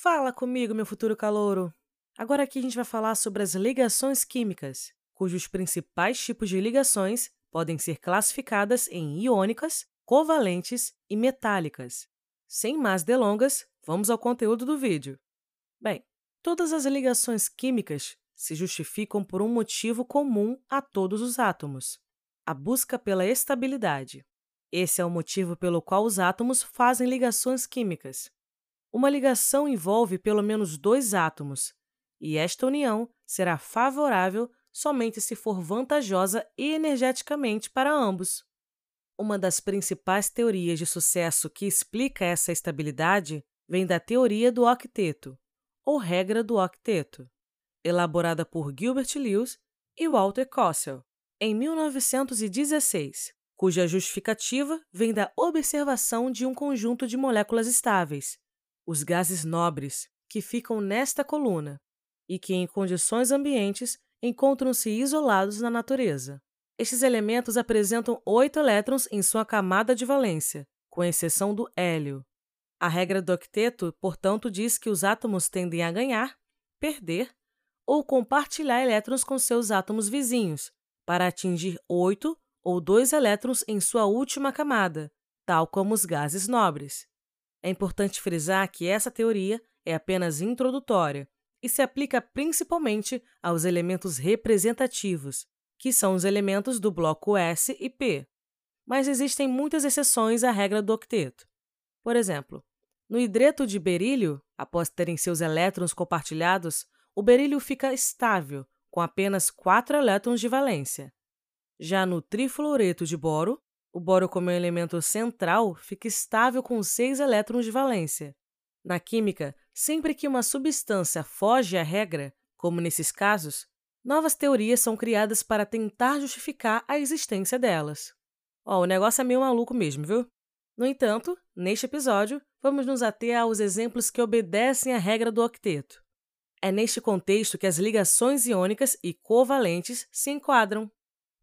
Fala comigo, meu futuro calouro! Agora aqui a gente vai falar sobre as ligações químicas, cujos principais tipos de ligações podem ser classificadas em iônicas, covalentes e metálicas. Sem mais delongas, vamos ao conteúdo do vídeo. Bem, todas as ligações químicas se justificam por um motivo comum a todos os átomos: a busca pela estabilidade. Esse é o motivo pelo qual os átomos fazem ligações químicas. Uma ligação envolve pelo menos dois átomos, e esta união será favorável somente se for vantajosa energeticamente para ambos. Uma das principais teorias de sucesso que explica essa estabilidade vem da teoria do octeto, ou regra do octeto, elaborada por Gilbert Lewis e Walter Kossel em 1916 cuja justificativa vem da observação de um conjunto de moléculas estáveis, os gases nobres, que ficam nesta coluna e que, em condições ambientes, encontram-se isolados na natureza. Estes elementos apresentam oito elétrons em sua camada de valência, com exceção do hélio. A regra do octeto, portanto, diz que os átomos tendem a ganhar, perder ou compartilhar elétrons com seus átomos vizinhos, para atingir oito ou dois elétrons em sua última camada, tal como os gases nobres. É importante frisar que essa teoria é apenas introdutória e se aplica principalmente aos elementos representativos, que são os elementos do bloco S e P. Mas existem muitas exceções à regra do octeto. Por exemplo, no hidreto de berílio, após terem seus elétrons compartilhados, o berílio fica estável, com apenas quatro elétrons de valência. Já no trifluoreto de boro, o boro como elemento central fica estável com seis elétrons de valência. Na química, sempre que uma substância foge à regra, como nesses casos, novas teorias são criadas para tentar justificar a existência delas. Ó, o negócio é meio maluco mesmo, viu? No entanto, neste episódio, vamos nos ater aos exemplos que obedecem à regra do octeto. É neste contexto que as ligações iônicas e covalentes se enquadram.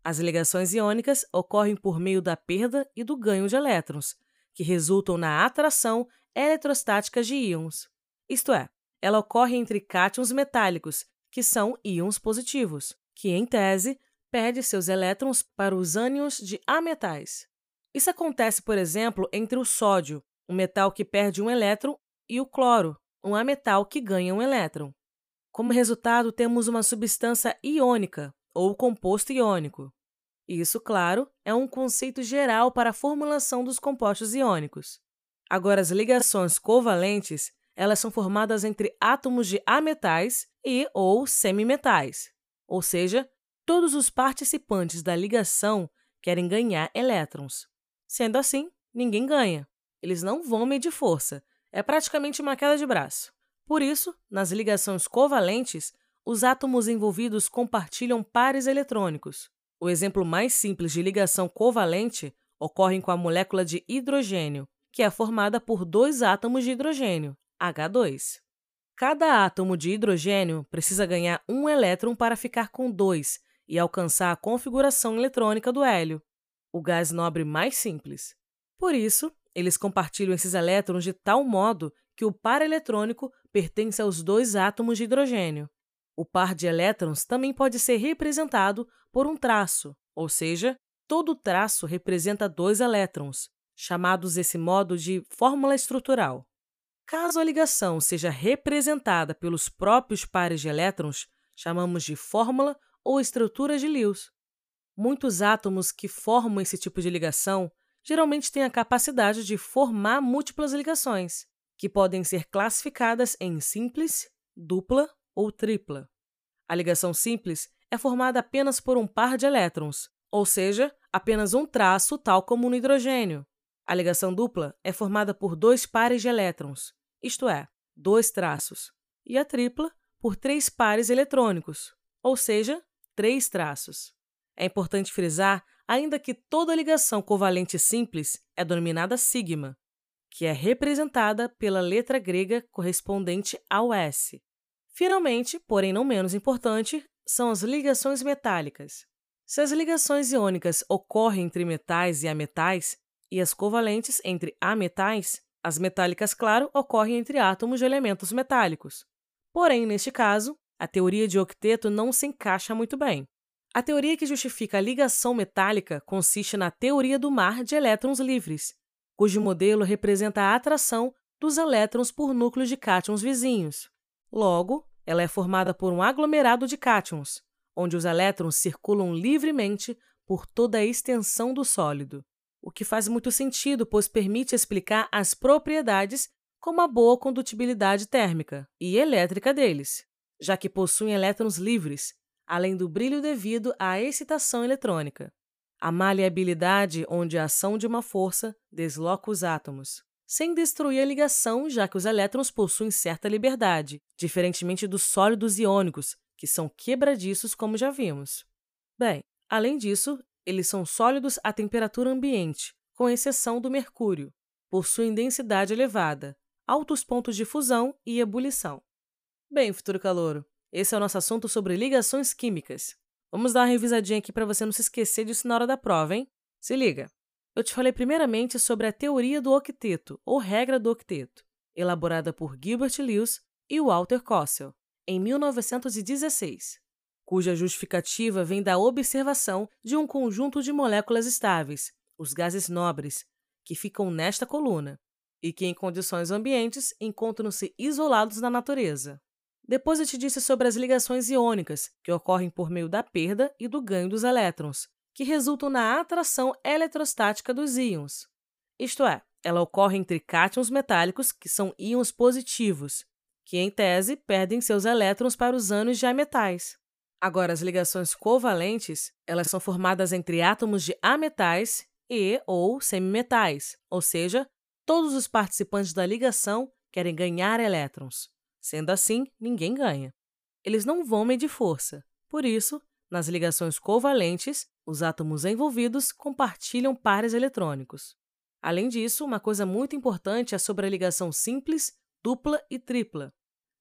As ligações iônicas ocorrem por meio da perda e do ganho de elétrons, que resultam na atração eletrostática de íons. Isto é, ela ocorre entre cátions metálicos, que são íons positivos, que, em tese, perde seus elétrons para os ânions de ametais. Isso acontece, por exemplo, entre o sódio, um metal que perde um elétron, e o cloro, um ametal que ganha um elétron. Como resultado, temos uma substância iônica, ou composto iônico. Isso, claro, é um conceito geral para a formulação dos compostos iônicos. Agora, as ligações covalentes, elas são formadas entre átomos de ametais e ou semimetais, ou seja, todos os participantes da ligação querem ganhar elétrons. Sendo assim, ninguém ganha. Eles não vão medir força. É praticamente uma queda de braço. Por isso, nas ligações covalentes, os átomos envolvidos compartilham pares eletrônicos. O exemplo mais simples de ligação covalente ocorre com a molécula de hidrogênio, que é formada por dois átomos de hidrogênio, H2. Cada átomo de hidrogênio precisa ganhar um elétron para ficar com dois e alcançar a configuração eletrônica do hélio, o gás nobre mais simples. Por isso, eles compartilham esses elétrons de tal modo que o par eletrônico pertence aos dois átomos de hidrogênio. O par de elétrons também pode ser representado por um traço, ou seja, todo traço representa dois elétrons, chamados desse modo de fórmula estrutural. Caso a ligação seja representada pelos próprios pares de elétrons, chamamos de fórmula ou estrutura de Lewis. Muitos átomos que formam esse tipo de ligação geralmente têm a capacidade de formar múltiplas ligações, que podem ser classificadas em simples, dupla ou tripla. A ligação simples é formada apenas por um par de elétrons, ou seja, apenas um traço, tal como no hidrogênio. A ligação dupla é formada por dois pares de elétrons, isto é, dois traços, e a tripla por três pares eletrônicos, ou seja, três traços. É importante frisar ainda que toda ligação covalente simples é denominada sigma, que é representada pela letra grega correspondente ao S. Finalmente, porém não menos importante, são as ligações metálicas. Se as ligações iônicas ocorrem entre metais e ametais, e as covalentes entre ametais, As metálicas, claro, ocorrem entre átomos de elementos metálicos. Porém, neste caso, a teoria de octeto não se encaixa muito bem. A teoria que justifica a ligação metálica consiste na teoria do mar de elétrons livres, cujo modelo representa a atração dos elétrons por núcleos de cátions vizinhos. Logo, ela é formada por um aglomerado de cátions, onde os elétrons circulam livremente por toda a extensão do sólido, o que faz muito sentido, pois permite explicar as propriedades como a boa condutibilidade térmica e elétrica deles, já que possuem elétrons livres, além do brilho devido à excitação eletrônica. A maleabilidade, onde a ação de uma força desloca os átomos, sem destruir a ligação, já que os elétrons possuem certa liberdade, diferentemente dos sólidos iônicos, que são quebradiços, como já vimos. Bem, além disso, eles são sólidos à temperatura ambiente, com exceção do mercúrio. Possuem densidade elevada, altos pontos de fusão e ebulição. Bem, futuro calouro, esse é o nosso assunto sobre ligações químicas. Vamos dar uma revisadinha aqui para você não se esquecer disso na hora da prova, hein? Se liga! Eu te falei primeiramente sobre a teoria do octeto, ou regra do octeto, elaborada por Gilbert Lewis e Walter Kossel, em 1916, cuja justificativa vem da observação de um conjunto de moléculas estáveis, os gases nobres, que ficam nesta coluna, e que, em condições ambientes, encontram-se isolados na natureza. Depois eu te disse sobre as ligações iônicas, que ocorrem por meio da perda e do ganho dos elétrons, que resultam na atração eletrostática dos íons. Isto é, ela ocorre entre cátions metálicos, que são íons positivos, que, em tese, perdem seus elétrons para os ânions de ametais. Agora, as ligações covalentes, elas são formadas entre átomos de ametais e ou semimetais, ou seja, todos os participantes da ligação querem ganhar elétrons. Sendo assim, ninguém ganha. Eles não vão medir força. Por isso, nas ligações covalentes, os átomos envolvidos compartilham pares eletrônicos. Além disso, uma coisa muito importante é sobre a ligação simples, dupla e tripla.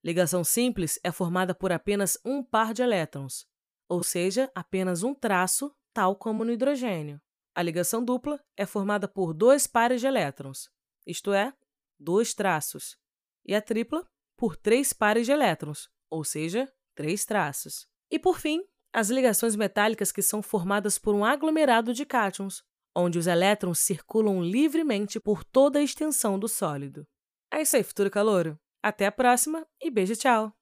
Ligação simples é formada por apenas um par de elétrons, ou seja, apenas um traço, tal como no hidrogênio. A ligação dupla é formada por dois pares de elétrons, isto é, dois traços. E a tripla por três pares de elétrons, ou seja, três traços. E por fim, as ligações metálicas que são formadas por um aglomerado de cátions, onde os elétrons circulam livremente por toda a extensão do sólido. É isso aí, futuro calouro. Até a próxima e beijo, tchau!